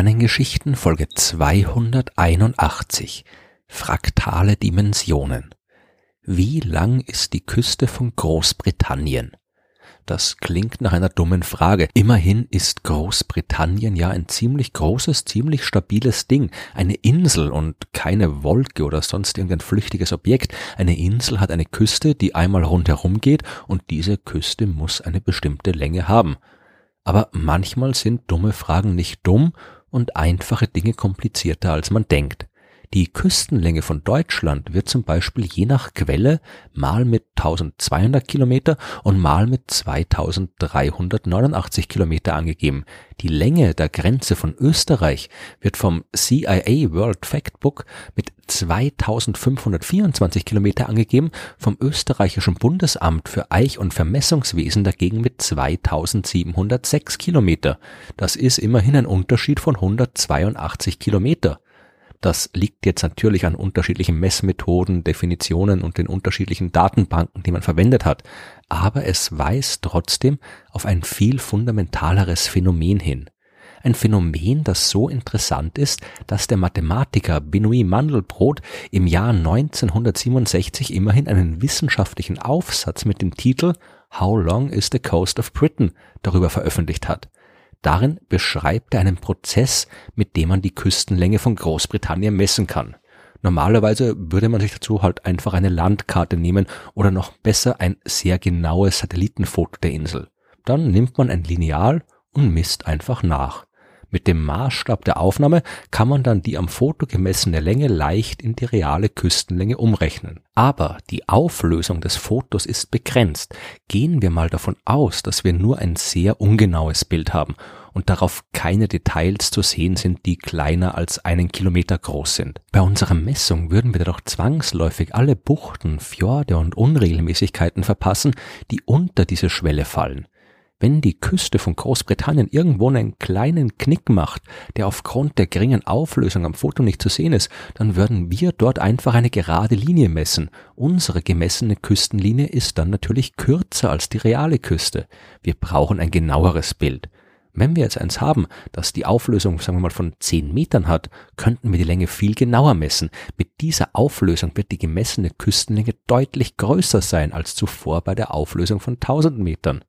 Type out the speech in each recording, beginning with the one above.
Sternengeschichten Folge 281 Fraktale Dimensionen Wie lang ist die Küste von Großbritannien? Das klingt nach einer dummen Frage. Immerhin ist Großbritannien ja ein ziemlich großes, ziemlich stabiles Ding. Eine Insel und keine Wolke oder sonst irgendein flüchtiges Objekt. Eine Insel hat eine Küste, die einmal rundherum geht und diese Küste muss eine bestimmte Länge haben. Aber manchmal sind dumme Fragen nicht dumm und einfache Dinge komplizierter als man denkt. Die Küstenlänge von Deutschland wird zum Beispiel je nach Quelle mal mit 1200 Kilometer und mal mit 2389 Kilometer angegeben. Die Länge der Grenze von Österreich wird vom CIA World Factbook mit 2524 Kilometer angegeben, vom österreichischen Bundesamt für Eich- und Vermessungswesen dagegen mit 2706 Kilometer. Das ist immerhin ein Unterschied von 182 Kilometer. Das liegt jetzt natürlich an unterschiedlichen Messmethoden, Definitionen und den unterschiedlichen Datenbanken, die man verwendet hat. Aber es weist trotzdem auf ein viel fundamentaleres Phänomen hin. Ein Phänomen, das so interessant ist, dass der Mathematiker Benoit Mandelbrot im Jahr 1967 immerhin einen wissenschaftlichen Aufsatz mit dem Titel How Long is the Coast of Britain darüber veröffentlicht hat. Darin beschreibt er einen Prozess, mit dem man die Küstenlänge von Großbritannien messen kann. Normalerweise würde man sich dazu halt einfach eine Landkarte nehmen oder noch besser ein sehr genaues Satellitenfoto der Insel. Dann nimmt man ein Lineal und misst einfach nach. Mit dem Maßstab der Aufnahme kann man dann die am Foto gemessene Länge leicht in die reale Küstenlänge umrechnen. Aber die Auflösung des Fotos ist begrenzt. Gehen wir mal davon aus, dass wir nur ein sehr ungenaues Bild haben und darauf keine Details zu sehen sind, die kleiner als einen Kilometer groß sind. Bei unserer Messung würden wir jedoch zwangsläufig alle Buchten, Fjorde und Unregelmäßigkeiten verpassen, die unter diese Schwelle fallen. Wenn die Küste von Großbritannien irgendwo einen kleinen Knick macht, der aufgrund der geringen Auflösung am Foto nicht zu sehen ist, dann würden wir dort einfach eine gerade Linie messen. Unsere gemessene Küstenlinie ist dann natürlich kürzer als die reale Küste. Wir brauchen ein genaueres Bild. Wenn wir jetzt eins haben, das die Auflösung, sagen wir mal, von 10 Metern hat, könnten wir die Länge viel genauer messen. Mit dieser Auflösung wird die gemessene Küstenlänge deutlich größer sein als zuvor bei der Auflösung von 1000 Metern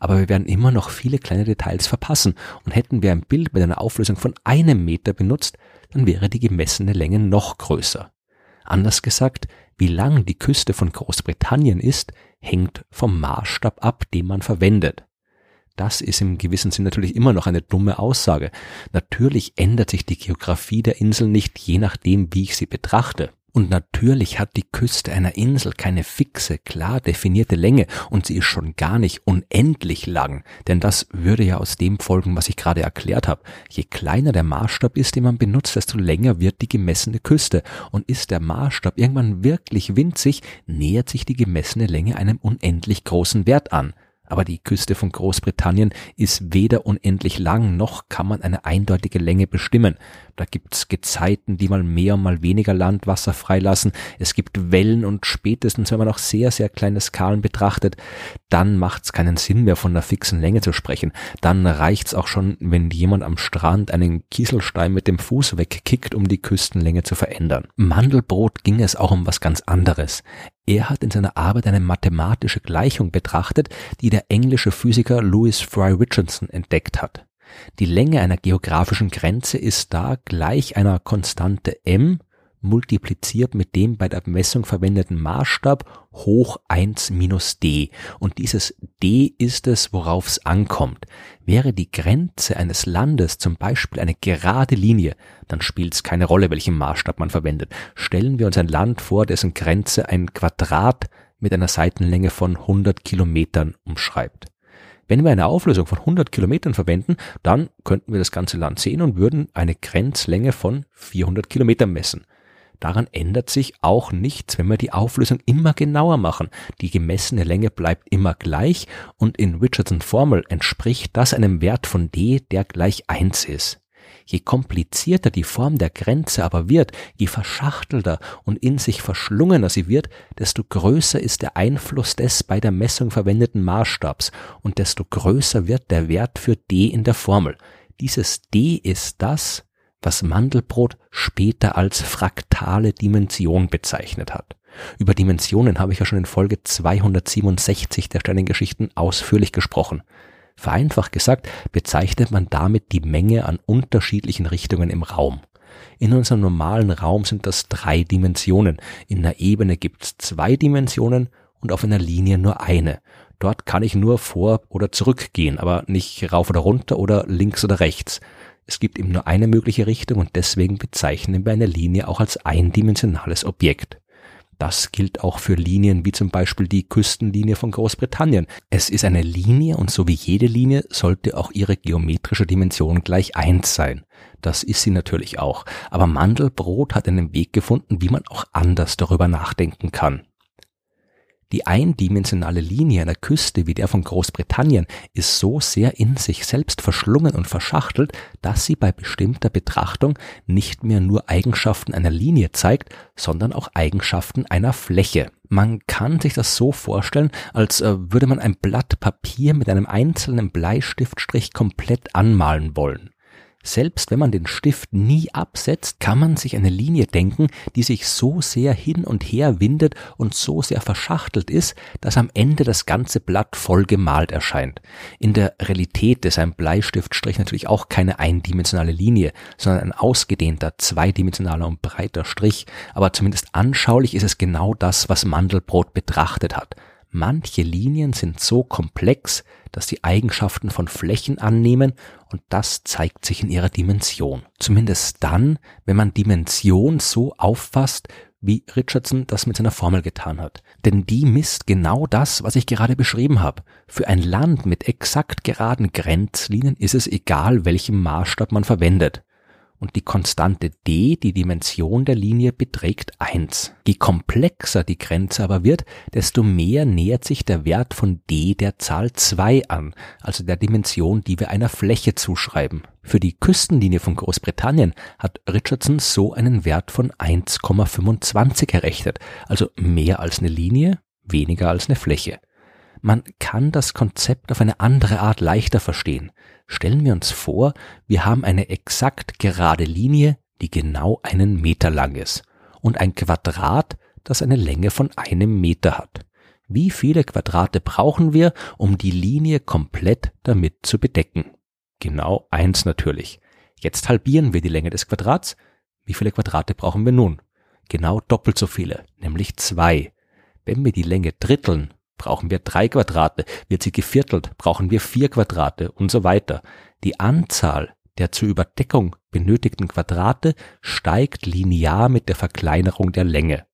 aber wir werden immer noch viele kleine Details verpassen und hätten wir ein Bild mit einer Auflösung von einem Meter benutzt, dann wäre die gemessene Länge noch größer. Anders gesagt, wie lang die Küste von Großbritannien ist, hängt vom Maßstab ab, den man verwendet. Das ist im gewissen Sinn natürlich immer noch eine dumme Aussage. Natürlich ändert sich die Geografie der Insel nicht je nachdem, wie ich sie betrachte. Und natürlich hat die Küste einer Insel keine fixe, klar definierte Länge und sie ist schon gar nicht unendlich lang, denn das würde ja aus dem folgen, was ich gerade erklärt habe. Je kleiner der Maßstab ist, den man benutzt, desto länger wird die gemessene Küste und ist der Maßstab irgendwann wirklich winzig, nähert sich die gemessene Länge einem unendlich großen Wert an. Aber die Küste von Großbritannien ist weder unendlich lang, noch kann man eine eindeutige Länge bestimmen. Da gibt's Gezeiten, die mal mehr, mal weniger Landwasser freilassen. Es gibt Wellen und spätestens, wenn man auch sehr, sehr kleine Skalen betrachtet, dann macht's keinen Sinn mehr von einer fixen Länge zu sprechen. Dann reicht's auch schon, wenn jemand am Strand einen Kieselstein mit dem Fuß wegkickt, um die Küstenlänge zu verändern. Mandelbrot ging es auch um was ganz anderes. Er hat in seiner Arbeit eine mathematische Gleichung betrachtet, die der englische Physiker Louis Fry Richardson entdeckt hat. Die Länge einer geografischen Grenze ist da gleich einer Konstante m multipliziert mit dem bei der Messung verwendeten Maßstab hoch 1 minus d. Und dieses d ist es, worauf es ankommt. Wäre die Grenze eines Landes zum Beispiel eine gerade Linie, dann spielt es keine Rolle, welchen Maßstab man verwendet. Stellen wir uns ein Land vor, dessen Grenze ein Quadrat mit einer Seitenlänge von 100 Kilometern umschreibt. Wenn wir eine Auflösung von 100 Kilometern verwenden, dann könnten wir das ganze Land sehen und würden eine Grenzlänge von 400 Kilometern messen. Daran ändert sich auch nichts, wenn wir die Auflösung immer genauer machen. Die gemessene Länge bleibt immer gleich und in Richardson Formel entspricht das einem Wert von d, der gleich 1 ist. Je komplizierter die Form der Grenze aber wird, je verschachtelter und in sich verschlungener sie wird, desto größer ist der Einfluss des bei der Messung verwendeten Maßstabs und desto größer wird der Wert für d in der Formel. Dieses d ist das, was Mandelbrot später als fraktale Dimension bezeichnet hat. Über Dimensionen habe ich ja schon in Folge 267 der Sternengeschichten ausführlich gesprochen. Vereinfacht gesagt bezeichnet man damit die Menge an unterschiedlichen Richtungen im Raum. In unserem normalen Raum sind das drei Dimensionen. In einer Ebene gibt es zwei Dimensionen und auf einer Linie nur eine. Dort kann ich nur vor oder zurückgehen, aber nicht rauf oder runter oder links oder rechts. Es gibt eben nur eine mögliche Richtung und deswegen bezeichnen wir eine Linie auch als eindimensionales Objekt. Das gilt auch für Linien wie zum Beispiel die Küstenlinie von Großbritannien. Es ist eine Linie und so wie jede Linie sollte auch ihre geometrische Dimension gleich eins sein. Das ist sie natürlich auch. Aber Mandelbrot hat einen Weg gefunden, wie man auch anders darüber nachdenken kann. Die eindimensionale Linie einer Küste wie der von Großbritannien ist so sehr in sich selbst verschlungen und verschachtelt, dass sie bei bestimmter Betrachtung nicht mehr nur Eigenschaften einer Linie zeigt, sondern auch Eigenschaften einer Fläche. Man kann sich das so vorstellen, als äh, würde man ein Blatt Papier mit einem einzelnen Bleistiftstrich komplett anmalen wollen. Selbst wenn man den Stift nie absetzt, kann man sich eine Linie denken, die sich so sehr hin und her windet und so sehr verschachtelt ist, dass am Ende das ganze Blatt voll gemalt erscheint. In der Realität ist ein Bleistiftstrich natürlich auch keine eindimensionale Linie, sondern ein ausgedehnter, zweidimensionaler und breiter Strich, aber zumindest anschaulich ist es genau das, was Mandelbrot betrachtet hat. Manche Linien sind so komplex, dass sie Eigenschaften von Flächen annehmen und das zeigt sich in ihrer Dimension. Zumindest dann, wenn man Dimension so auffasst, wie Richardson das mit seiner Formel getan hat. Denn die misst genau das, was ich gerade beschrieben habe. Für ein Land mit exakt geraden Grenzlinien ist es egal, welchen Maßstab man verwendet und die Konstante d, die Dimension der Linie, beträgt 1. Je komplexer die Grenze aber wird, desto mehr nähert sich der Wert von d der Zahl 2 an, also der Dimension, die wir einer Fläche zuschreiben. Für die Küstenlinie von Großbritannien hat Richardson so einen Wert von 1,25 errechnet, also mehr als eine Linie, weniger als eine Fläche. Man kann das Konzept auf eine andere Art leichter verstehen. Stellen wir uns vor, wir haben eine exakt gerade Linie, die genau einen Meter lang ist und ein Quadrat, das eine Länge von einem Meter hat. Wie viele Quadrate brauchen wir, um die Linie komplett damit zu bedecken? Genau eins natürlich. Jetzt halbieren wir die Länge des Quadrats. Wie viele Quadrate brauchen wir nun? Genau doppelt so viele, nämlich zwei. Wenn wir die Länge dritteln, brauchen wir drei Quadrate, wird sie geviertelt, brauchen wir vier Quadrate und so weiter. Die Anzahl der zur Überdeckung benötigten Quadrate steigt linear mit der Verkleinerung der Länge.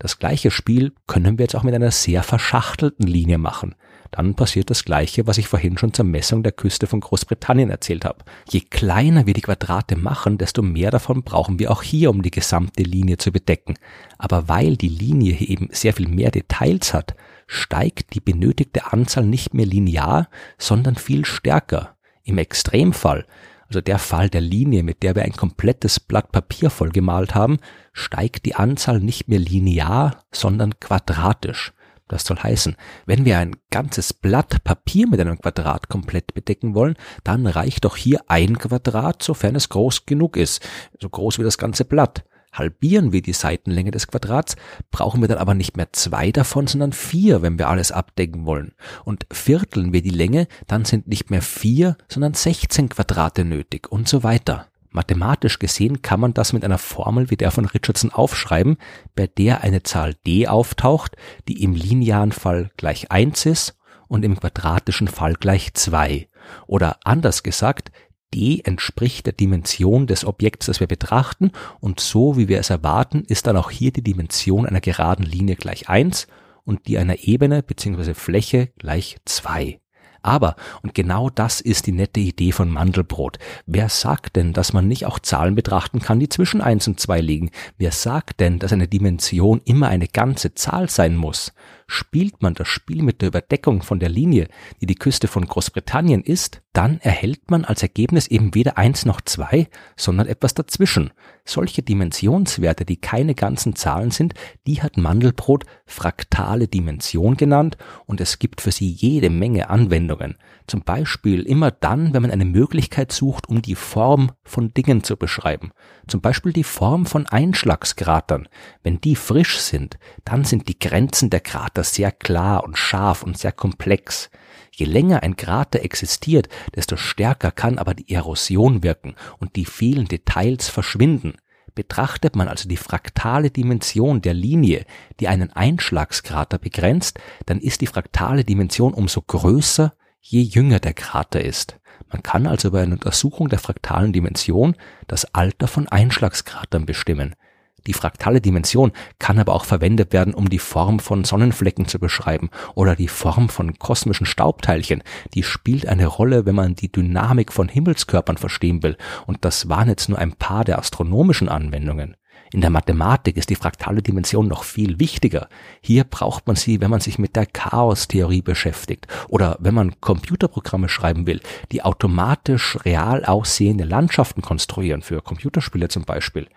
Das gleiche Spiel können wir jetzt auch mit einer sehr verschachtelten Linie machen. Dann passiert das gleiche, was ich vorhin schon zur Messung der Küste von Großbritannien erzählt habe. Je kleiner wir die Quadrate machen, desto mehr davon brauchen wir auch hier, um die gesamte Linie zu bedecken. Aber weil die Linie hier eben sehr viel mehr Details hat, steigt die benötigte Anzahl nicht mehr linear, sondern viel stärker. Im Extremfall, also der Fall der Linie, mit der wir ein komplettes Blatt Papier vollgemalt haben, steigt die Anzahl nicht mehr linear, sondern quadratisch. Das soll heißen, wenn wir ein ganzes Blatt Papier mit einem Quadrat komplett bedecken wollen, dann reicht doch hier ein Quadrat, sofern es groß genug ist, so groß wie das ganze Blatt. Halbieren wir die Seitenlänge des Quadrats, brauchen wir dann aber nicht mehr zwei davon, sondern vier, wenn wir alles abdecken wollen. Und vierteln wir die Länge, dann sind nicht mehr vier, sondern 16 Quadrate nötig und so weiter. Mathematisch gesehen kann man das mit einer Formel wie der von Richardson aufschreiben, bei der eine Zahl d auftaucht, die im linearen Fall gleich 1 ist und im quadratischen Fall gleich 2. Oder anders gesagt, d entspricht der Dimension des Objekts, das wir betrachten, und so wie wir es erwarten, ist dann auch hier die Dimension einer geraden Linie gleich 1 und die einer Ebene bzw. Fläche gleich 2. Aber, und genau das ist die nette Idee von Mandelbrot, wer sagt denn, dass man nicht auch Zahlen betrachten kann, die zwischen 1 und 2 liegen? Wer sagt denn, dass eine Dimension immer eine ganze Zahl sein muss? Spielt man das Spiel mit der Überdeckung von der Linie, die die Küste von Großbritannien ist, dann erhält man als Ergebnis eben weder eins noch zwei, sondern etwas dazwischen. Solche Dimensionswerte, die keine ganzen Zahlen sind, die hat Mandelbrot fraktale Dimension genannt und es gibt für sie jede Menge Anwendungen. Zum Beispiel immer dann, wenn man eine Möglichkeit sucht, um die Form von Dingen zu beschreiben. Zum Beispiel die Form von Einschlagskratern. Wenn die frisch sind, dann sind die Grenzen der Krater sehr klar und scharf und sehr komplex. Je länger ein Krater existiert, desto stärker kann aber die Erosion wirken und die vielen Details verschwinden. Betrachtet man also die fraktale Dimension der Linie, die einen Einschlagskrater begrenzt, dann ist die fraktale Dimension umso größer, je jünger der Krater ist. Man kann also bei einer Untersuchung der fraktalen Dimension das Alter von Einschlagskratern bestimmen. Die fraktale Dimension kann aber auch verwendet werden, um die Form von Sonnenflecken zu beschreiben oder die Form von kosmischen Staubteilchen. Die spielt eine Rolle, wenn man die Dynamik von Himmelskörpern verstehen will. Und das waren jetzt nur ein paar der astronomischen Anwendungen. In der Mathematik ist die fraktale Dimension noch viel wichtiger. Hier braucht man sie, wenn man sich mit der Chaostheorie beschäftigt oder wenn man Computerprogramme schreiben will, die automatisch real aussehende Landschaften konstruieren, für Computerspiele zum Beispiel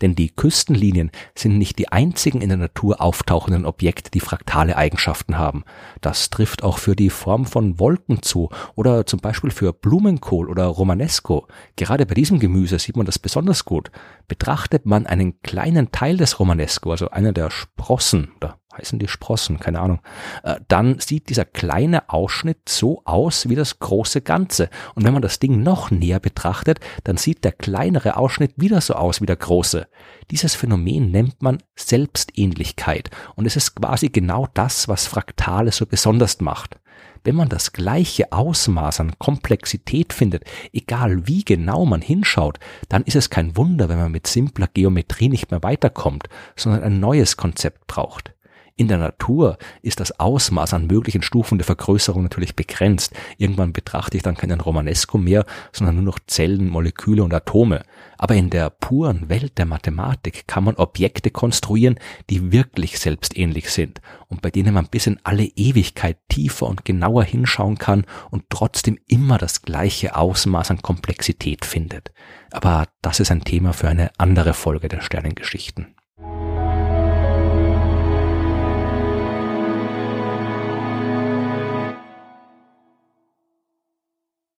denn die Küstenlinien sind nicht die einzigen in der Natur auftauchenden Objekte, die fraktale Eigenschaften haben. Das trifft auch für die Form von Wolken zu oder zum Beispiel für Blumenkohl oder Romanesco. Gerade bei diesem Gemüse sieht man das besonders gut. Betrachtet man einen kleinen Teil des Romanesco, also einer der Sprossen oder heißen die Sprossen, keine Ahnung, äh, dann sieht dieser kleine Ausschnitt so aus wie das große Ganze. Und wenn man das Ding noch näher betrachtet, dann sieht der kleinere Ausschnitt wieder so aus wie der große. Dieses Phänomen nennt man Selbstähnlichkeit und es ist quasi genau das, was Fraktale so besonders macht. Wenn man das gleiche Ausmaß an Komplexität findet, egal wie genau man hinschaut, dann ist es kein Wunder, wenn man mit simpler Geometrie nicht mehr weiterkommt, sondern ein neues Konzept braucht. In der Natur ist das Ausmaß an möglichen Stufen der Vergrößerung natürlich begrenzt. Irgendwann betrachte ich dann keinen Romanesco mehr, sondern nur noch Zellen, Moleküle und Atome. Aber in der puren Welt der Mathematik kann man Objekte konstruieren, die wirklich selbstähnlich sind und bei denen man bis in alle Ewigkeit tiefer und genauer hinschauen kann und trotzdem immer das gleiche Ausmaß an Komplexität findet. Aber das ist ein Thema für eine andere Folge der Sternengeschichten.